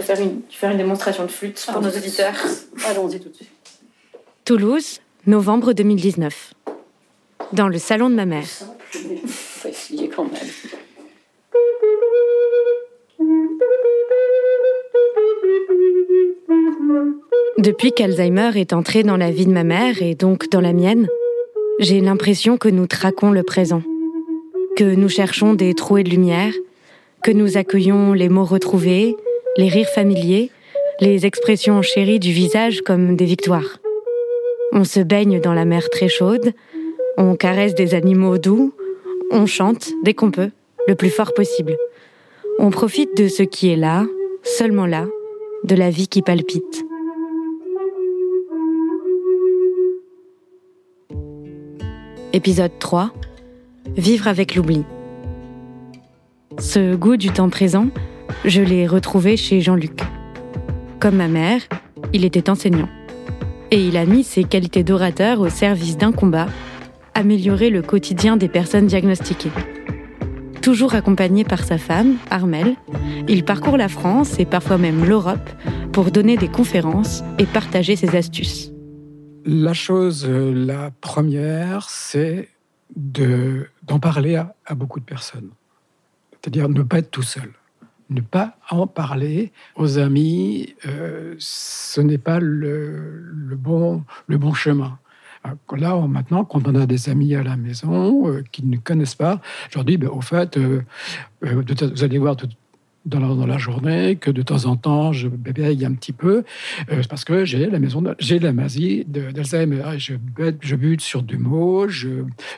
peux faire une, faire une démonstration de flûte pour nos auditeurs. Allons-y tout de suite. Toulouse, novembre 2019. Dans le salon de ma mère. Faut essayer quand même. Depuis qu'Alzheimer est entré dans la vie de ma mère et donc dans la mienne, j'ai l'impression que nous traquons le présent, que nous cherchons des trouées de lumière, que nous accueillons les mots retrouvés, les rires familiers, les expressions chéries du visage comme des victoires. On se baigne dans la mer très chaude, on caresse des animaux doux, on chante dès qu'on peut, le plus fort possible. On profite de ce qui est là, seulement là, de la vie qui palpite. Épisode 3. Vivre avec l'oubli. Ce goût du temps présent, je l'ai retrouvé chez Jean-Luc. Comme ma mère, il était enseignant. Et il a mis ses qualités d'orateur au service d'un combat, améliorer le quotidien des personnes diagnostiquées. Toujours accompagné par sa femme, Armel, il parcourt la France et parfois même l'Europe pour donner des conférences et partager ses astuces. La chose, euh, la première, c'est de- d'en parler à, à beaucoup de personnes. C'est-à-dire ne pas être tout seul. Ne pas en parler aux amis, euh, ce n'est pas le, bon, le bon chemin. Alors, Là, maintenant, quand on a des amis à la maison euh, qui ne connaissent pas, je leur dis, ben, au fait, euh, euh, de- vous allez voir tout- dans la, journée que de temps en temps, je bégaye un petit peu, euh, parce que j'ai la maison, j'ai la maladie d'Alzheimer. Je, je bute sur du mot,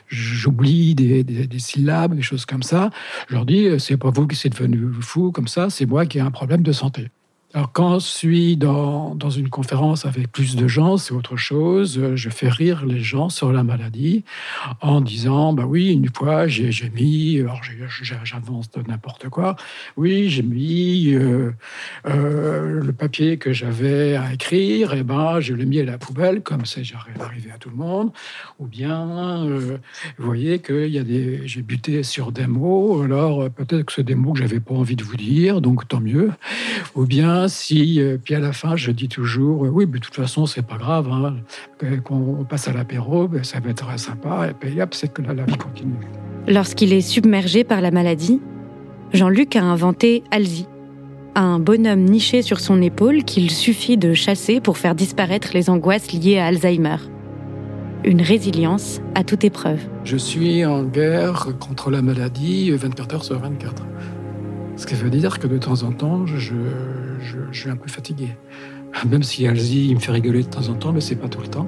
j'oublie des, des- des syllabes, des choses comme ça. Je leur dis, euh, c'est pas vous qui êtes devenu fou comme ça, c'est moi qui ai un problème de santé. Alors quand je suis dans, dans une conférence avec plus de gens, c'est autre chose. Je fais rire les gens sur la maladie en disant, bah oui, une fois j'ai mis, alors j'avance de n'importe quoi, oui, j'ai mis euh, euh, le papier que j'avais à écrire, et ben je l'ai mis à la poubelle, comme c'est arrivé à tout le monde. Ou bien, euh, vous voyez que j'ai buté sur des mots, alors peut-être que c'est des mots que j'avais pas envie de vous dire, donc tant mieux. Ou bien si, euh, puis à la fin, je dis toujours, euh, oui, mais de toute façon, c'est pas grave, hein, qu'on passe à l'apéro, ben, ça va être sympa, et puis hop, c'est que la, la vie continue. Lorsqu'il est submergé par la maladie, Jean-Luc a inventé Alzi, un bonhomme niché sur son épaule qu'il suffit de chasser pour faire disparaître les angoisses liées à Alzheimer. Une résilience à toute épreuve. Je suis en guerre contre la maladie 24 heures sur 24. Ce qui veut dire que de temps en temps, je, je, suis un peu fatigué. Même si Alzi me fait rigoler de temps en temps, mais c'est pas tout le temps.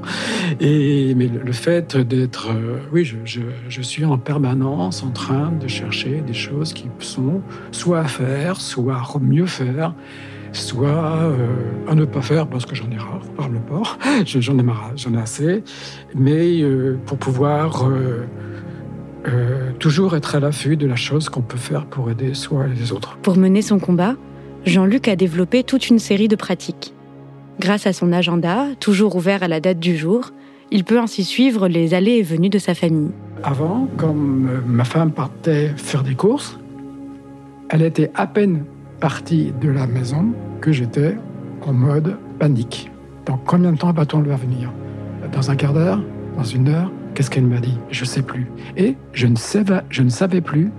Et mais le, fait d'être, euh, oui, je, suis en permanence en train de chercher des choses qui sont soit à faire, soit à mieux faire, soit euh, à ne pas faire parce que j'en ai rare, par le port, Je- j'en ai marre, j'en ai assez, mais euh, pour pouvoir toujours être à l'affût de la chose qu'on peut faire pour aider soi et les autres. Pour mener son combat, Jean-Luc a développé toute une série de pratiques. Grâce à son agenda, toujours ouvert à la date du jour, il peut ainsi suivre les allées et venues de sa famille. Avant, euh, ma femme partait faire des courses, elle était à peine partie de la maison que j'étais en mode panique. Dans combien de temps va-t-on le voir venir? Dans un quart d'heure? Dans une heure? Qu'est-ce qu'elle m'a dit? Je ne sais plus. Et je ne savais, je ne savais plus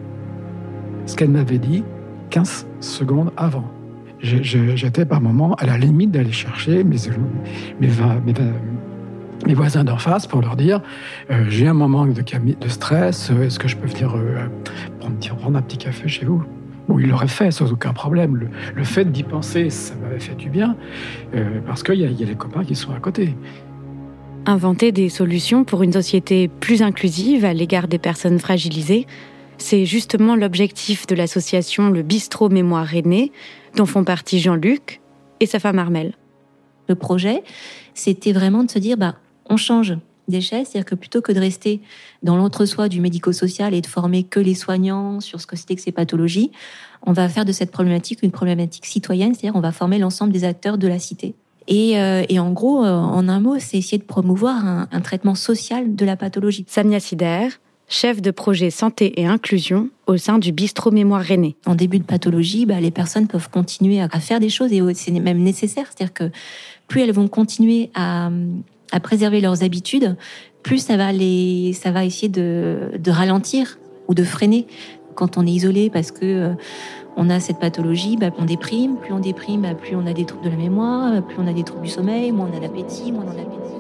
ce qu'elle m'avait dit 15 secondes avant. J'étais par moments à la limite d'aller chercher mes, voisins d'en face pour leur dire euh, j'ai un moment de, stress, euh, est-ce que je peux venir euh, prendre, prendre, un petit café chez vous? Bon, il l'aurait fait sans aucun problème. Le, fait d'y penser, ça m'avait fait du bien, parce qu'il y, y, a les copains qui sont à côté. Inventer des solutions pour une société plus inclusive à l'égard des personnes fragilisées, c'est justement l'objectif de l'association Le Bistrot Mémoire Aînée, dont font partie Jean-Luc et sa femme Armelle. Le projet, c'était vraiment de se dire, bah, on change d'échelle, c'est-à-dire que plutôt que de rester dans l'entre-soi du médico-social et de former que les soignants sur ce que c'était que ces pathologies, on va faire de cette problématique une problématique citoyenne, c'est-à-dire on va former l'ensemble des acteurs de la cité. Et, euh, en gros, euh, en un mot, c'est essayer de promouvoir un, traitement social de la pathologie. Samia Sider, chef de projet santé et inclusion au sein du bistrot Mémoire René. En début de pathologie, bah, les personnes peuvent continuer à faire des choses et c'est même nécessaire, c'est-à-dire que plus elles vont continuer à, à préserver leurs habitudes, plus ça va les, ça va essayer de, de ralentir ou de freiner quand on est isolé parce que euh, on a cette pathologie, bah, on déprime. Plus on déprime, bah, plus on a des troubles de la mémoire, plus on a des troubles du sommeil, moins on a d'appétit, moins on a d'appétit.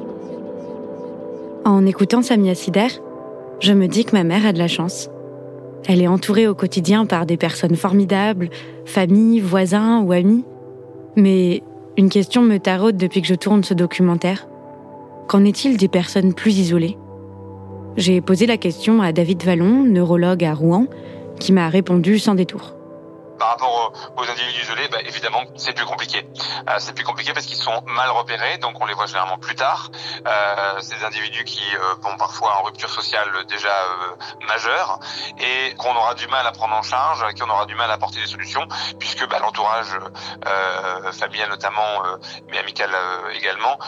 En écoutant Samia Sider, je me dis que ma mère a de la chance. Elle est entourée au quotidien par des personnes formidables, famille, voisins ou amis. Mais une question me taraude depuis que je tourne ce documentaire. Qu'en est-il des personnes plus isolées? J'ai posé la question à David Vallon, neurologue à Rouen, qui m'a répondu sans détour. Par rapport aux, individus isolés, bah, évidemment, c'est plus compliqué. Euh, c'est plus compliqué parce qu'ils sont mal repérés, donc on les voit généralement plus tard. Euh, des individus qui euh, vont parfois en rupture sociale déjà euh, majeure et qu'on aura du mal à prendre en charge, qui on aura du mal à apporter des solutions, puisque bah, l'entourage euh, familial notamment, mais amical également,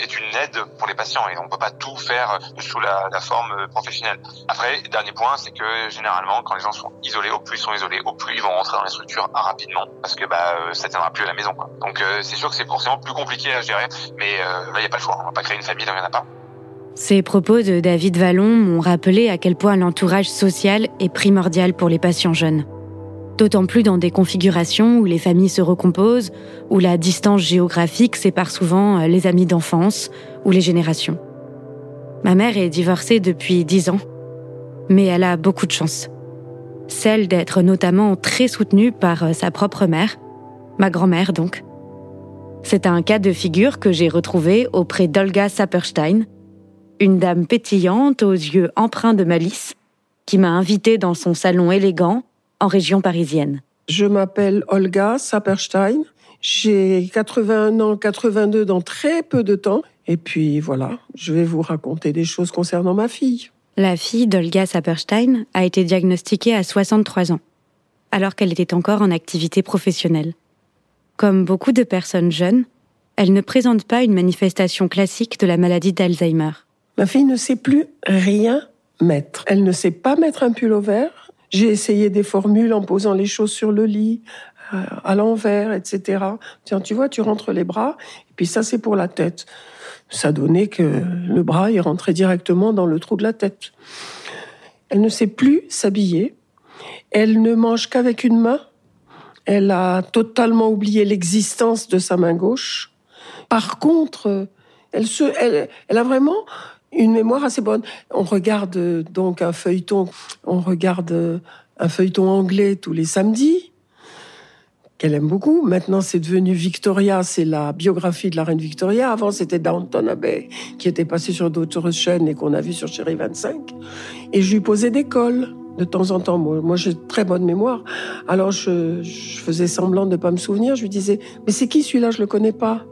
est une aide pour les patients et on peut pas tout faire sous la, forme professionnelle. Après, dernier point, c'est que généralement, quand les gens sont isolés, au plus ils sont isolés, au plus ils vont rentrer dans les structures rapidement parce que bah euh, ça tiendra plus à la maison. Donc euh, c'est sûr que c'est forcément plus compliqué à gérer, mais euh, il y a pas le choix. On va pas créer une famille, il n'y en a pas. Ces propos de David Vallon m'ont rappelé à quel point l'entourage social est primordial pour les patients jeunes. D'autant plus dans des configurations où les familles se recomposent, où la distance géographique sépare souvent les amis d'enfance ou les générations. Ma mère est divorcée depuis dix ans, mais elle a beaucoup de chance celle d'être notamment très soutenue par euh, sa propre mère, ma grand-mère donc. C'est un cas de figure que j'ai retrouvé auprès d'Olga Saperstein, une dame pétillante aux yeux empreints de malice, qui m'a invitée dans son salon élégant en région parisienne. Je m'appelle Olga Saperstein. J'ai 81 ans, 82 dans très peu de temps. Et puis voilà, je vais vous raconter des choses concernant ma fille. La fille d'Olga Saperstein a été diagnostiquée à 63 ans, alors qu'elle était encore en activité professionnelle. Comme beaucoup de personnes jeunes, elle ne présente pas une manifestation classique de la maladie d'Alzheimer. Ma fille ne sait plus rien mettre. Elle ne sait pas mettre un pull au vert. J'ai essayé des formules en posant les choses sur le lit, euh, à l'envers, etc. Tiens, tu vois, tu rentres les bras, et puis ça, c'est pour la tête ça donnait que le bras est rentré directement dans le trou de la tête. Elle ne sait plus s'habiller. Elle ne mange qu'avec une main. Elle a totalement oublié l'existence de sa main gauche. Par contre, elle, se, elle a vraiment une mémoire assez bonne. On regarde donc un feuilleton, on regarde un feuilleton anglais tous les samedis qu'elle aime beaucoup. Maintenant, c'est devenu Victoria, c'est la biographie de la reine Victoria. Avant, c'était Downton Abbey, qui était passé sur d'autres chaînes et qu'on a vu sur Chérie 25. Et je lui posais des cols de temps en temps. Moi, j'ai très bonne mémoire. Alors, je, faisais semblant de ne pas me souvenir. Je lui disais, mais c'est qui celui-là? Je le connais pas.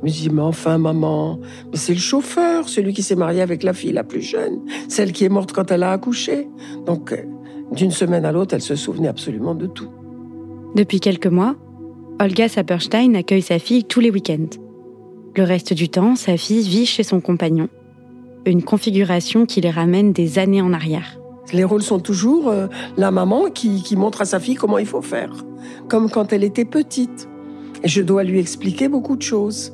Je me dis, mais enfin, maman, mais c'est le chauffeur, celui qui s'est marié avec la fille la plus jeune, celle qui est morte quand elle a accouché. Donc, euh, d'une semaine à l'autre, elle se souvenait absolument de tout. Depuis quelques mois, Olga Saperstein accueille sa fille tous les week-ends. Le reste du temps, sa fille vit chez son compagnon. Une configuration qui les ramène des années en arrière. Les rôles sont toujours euh, la maman qui, montre à sa fille comment il faut faire, comme quand elle était petite. Et je dois lui expliquer beaucoup de choses.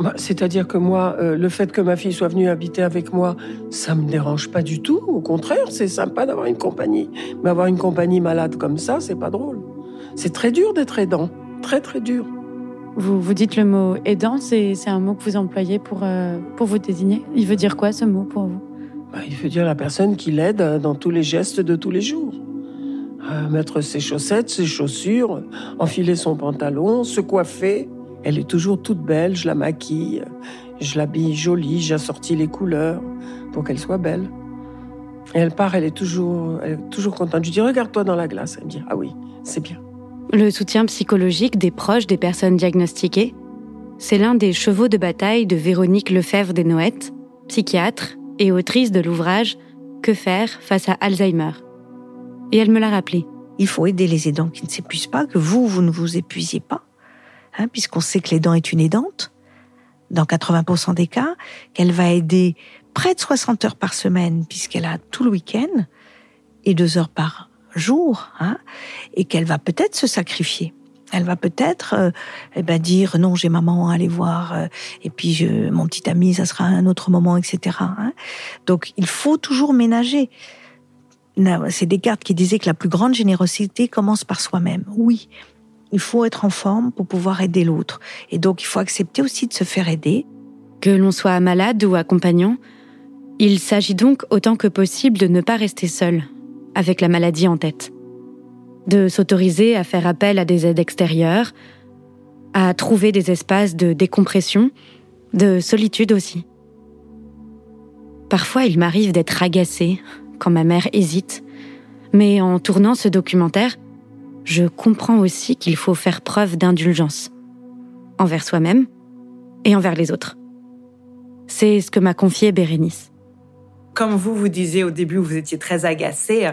Bah, c'est-à-dire que moi, euh, le fait que ma fille soit venue habiter avec moi, ça me dérange pas du tout. Au contraire, c'est sympa d'avoir une compagnie. Mais avoir une compagnie malade comme ça, c'est pas drôle. C'est très dur d'être aidant. très très dur. Vous, vous dites le mot aidant, c'est un mot que vous employez pour, euh, pour vous désigner. Il veut dire quoi ce mot pour vous? Bah, Il veut dire la personne qui l'aide dans tous les gestes de tous les jours. Euh, mettre ses chaussettes, ses chaussures, enfiler son pantalon, se coiffer. Elle est toujours toute belle, je la maquille, je l'habille jolie, j'assortis les couleurs pour qu'elle soit belle. Et elle part, elle est toujours, elle est toujours contente. Je dis, regarde-toi dans la glace. Elle me dit, ah oui, c'est bien. Le soutien psychologique des proches des personnes diagnostiquées, c'est l'un des chevaux de bataille de Véronique Lefebvre des Noëttes, psychiatre et autrice de l'ouvrage Que faire face à Alzheimer? Et elle me l'a rappelé. Il faut aider les aidants qui ne s'épuisent pas, que vous, vous ne vous épuisiez pas, hein, puisqu'on sait que l'aidant est une aidante, dans 80% des cas, qu'elle va aider près de 60 heures par semaine, puisqu'elle a tout le week-end, et deux heures par jour, hein, et qu'elle va peut-être se sacrifier. Elle va peut-être euh, eh ben dire non, j'ai maman à aller voir, euh, et puis je, mon petit ami, ça sera un autre moment, etc. Hein. Donc il faut toujours ménager. C'est Descartes qui disait que la plus grande générosité commence par soi-même. Oui, il faut être en forme pour pouvoir aider l'autre. Et donc il faut accepter aussi de se faire aider. Que l'on soit malade ou accompagnant, il s'agit donc autant que possible de ne pas rester seul, avec la maladie en tête. De s'autoriser à faire appel à des aides extérieures, à trouver des espaces de décompression, de solitude aussi. Parfois, il m'arrive d'être agacée quand ma mère hésite, mais en tournant ce documentaire, je comprends aussi qu'il faut faire preuve d'indulgence envers soi-même et envers les autres. C'est ce que m'a confié Bérénice comme vous vous disiez au début, vous étiez très agacé.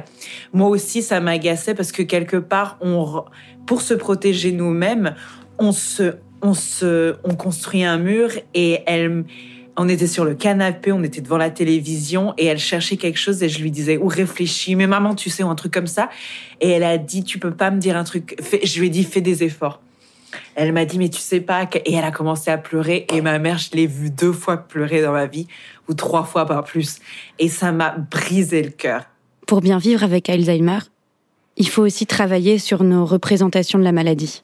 Moi aussi, ça m'agaçait parce que quelque part, pour se protéger nous-mêmes, on se, on se, on construit un mur et elle, on était sur le canapé, on était devant la télévision et elle cherchait quelque chose et je lui disais ou réfléchis, mais maman, tu sais, ou un truc comme ça. Et elle a dit, tu peux pas me dire un truc. je lui ai dit, fais des efforts. Elle m'a dit, mais tu sais pas. Et elle a commencé à pleurer. Et ma mère, je l'ai vue deux fois pleurer dans ma vie, ou trois fois, pas plus. Et ça m'a brisé le cœur. Pour bien vivre avec Alzheimer, il faut aussi travailler sur nos représentations de la maladie.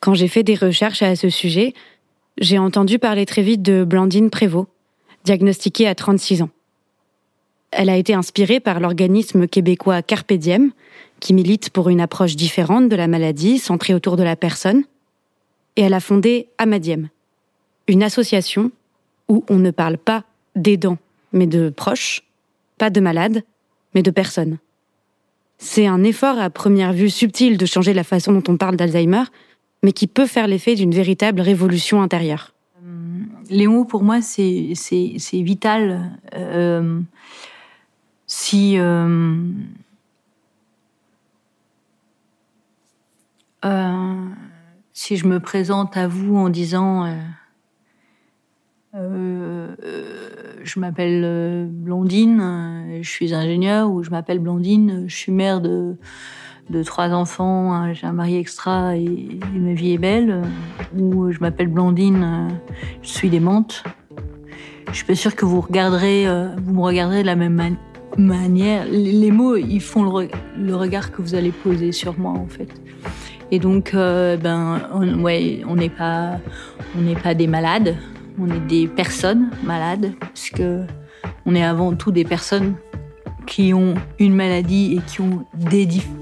Quand j'ai fait des recherches à ce sujet, j'ai entendu parler très vite de Blandine Prévost, diagnostiquée à 36 ans. Elle a été inspirée par l'organisme québécois Carpe Diem, qui milite pour une approche différente de la maladie, centrée autour de la personne, et elle a fondé Amadiem, une association où on ne parle pas d'aidants, mais de proches, pas de malades, mais de personnes. C'est un effort à première vue subtil de changer la façon dont on parle d'Alzheimer, mais qui peut faire l'effet d'une véritable révolution intérieure. Euh, les mots, pour moi, c'est vital. Euh, si euh, si je me présente à vous en disant je m'appelle Blondine, je suis ingénieure, ou je m'appelle Blondine, je suis mère de, de trois enfants, hein, j'ai un mari extra et, ma vie est belle, ou je m'appelle Blondine, je suis démente. Je suis pas sûre que vous regarderez, vous me regarderez de la même manière. Les, mots, ils font le, regard que vous allez poser sur moi, en fait. Et donc, euh, ben, on, ouais, on n'est pas, on n'est pas des malades, on est des personnes malades, parce que on est avant tout des personnes qui ont une maladie et qui ont des